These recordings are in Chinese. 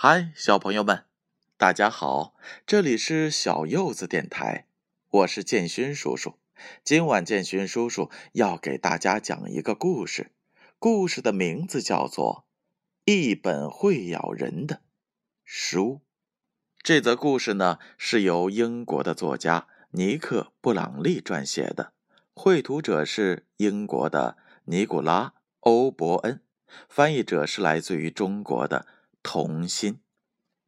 嗨，小朋友们，大家好！这里是小柚子电台，我是建勋叔叔。今晚建勋叔叔要给大家讲一个故事，故事的名字叫做《一本会咬人的书》。这则故事呢，是由英国的作家尼克·布朗利撰写的，绘图者是英国的尼古拉·欧伯恩，翻译者是来自于中国的。童心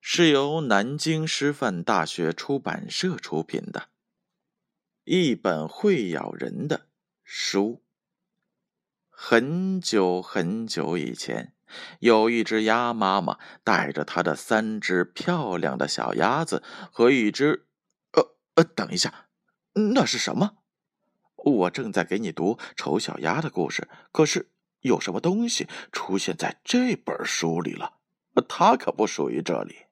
是由南京师范大学出版社出品的一本会咬人的书。很久很久以前，有一只鸭妈妈带着它的三只漂亮的小鸭子和一只……呃呃，等一下，那是什么？我正在给你读丑小鸭的故事，可是有什么东西出现在这本书里了？他可不属于这里。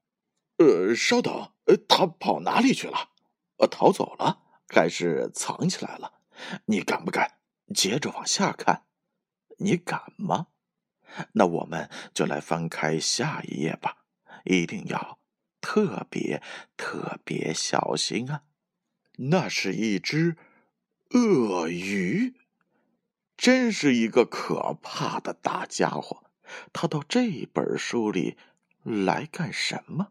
呃，稍等，呃，他跑哪里去了？呃，逃走了，还是藏起来了？你敢不敢接着往下看？你敢吗？那我们就来翻开下一页吧，一定要特别特别小心啊！那是一只鳄鱼，真是一个可怕的大家伙。他到这本书里来干什么？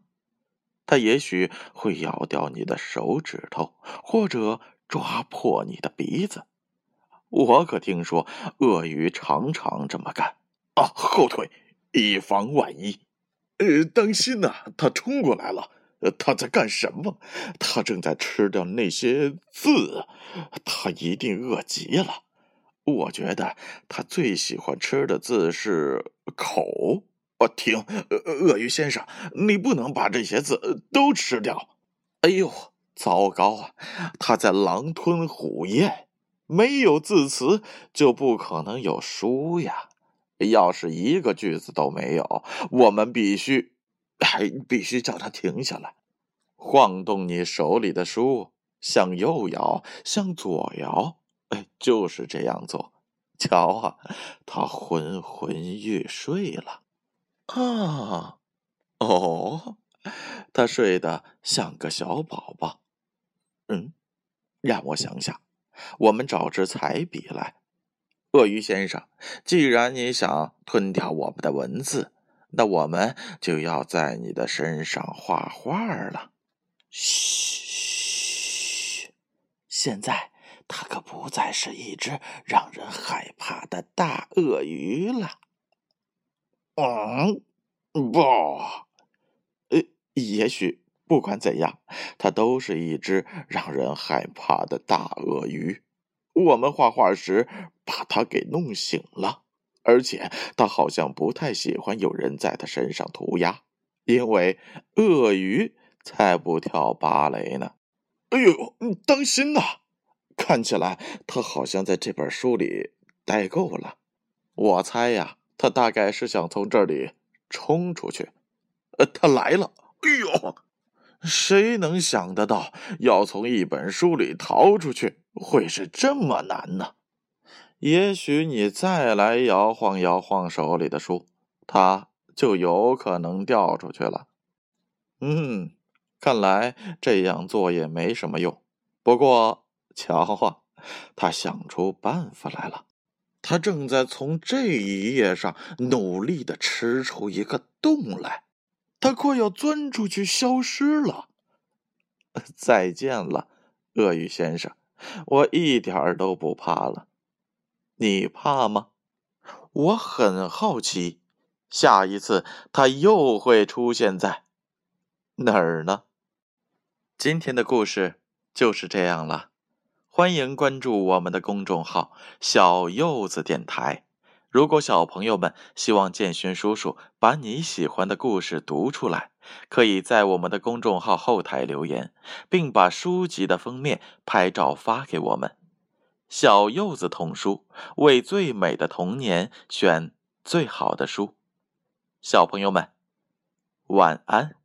他也许会咬掉你的手指头，或者抓破你的鼻子。我可听说鳄鱼常常这么干。啊，后退，以防万一。呃，当心呐，他冲过来了。他在干什么？他正在吃掉那些字。他一定饿极了。我觉得他最喜欢吃的字是“口”。我停，鳄鱼先生，你不能把这些字都吃掉。哎呦，糟糕啊！他在狼吞虎咽。没有字词，就不可能有书呀。要是一个句子都没有，我们必须还必须叫他停下来，晃动你手里的书，向右摇，向左摇。哎，就是这样做。瞧啊，他昏昏欲睡了。啊，哦，他睡得像个小宝宝。嗯，让我想想，我们找支彩笔来。鳄鱼先生，既然你想吞掉我们的文字，那我们就要在你的身上画画了。嘘，现在。它可不再是一只让人害怕的大鳄鱼了。嗯，不，呃，也许不管怎样，它都是一只让人害怕的大鳄鱼。我们画画时把它给弄醒了，而且它好像不太喜欢有人在它身上涂鸦，因为鳄鱼才不跳芭蕾呢。哎呦，当心呐！看起来他好像在这本书里待够了，我猜呀，他大概是想从这里冲出去。呃，他来了！哎呦，谁能想得到要从一本书里逃出去会是这么难呢？也许你再来摇晃摇晃手里的书，它就有可能掉出去了。嗯，看来这样做也没什么用。不过。瞧啊，他想出办法来了。他正在从这一页上努力的吃出一个洞来，他快要钻出去消失了。再见了，鳄鱼先生，我一点都不怕了。你怕吗？我很好奇，下一次他又会出现在哪儿呢？今天的故事就是这样了。欢迎关注我们的公众号“小柚子电台”。如果小朋友们希望建勋叔叔把你喜欢的故事读出来，可以在我们的公众号后台留言，并把书籍的封面拍照发给我们。小柚子童书为最美的童年选最好的书。小朋友们，晚安。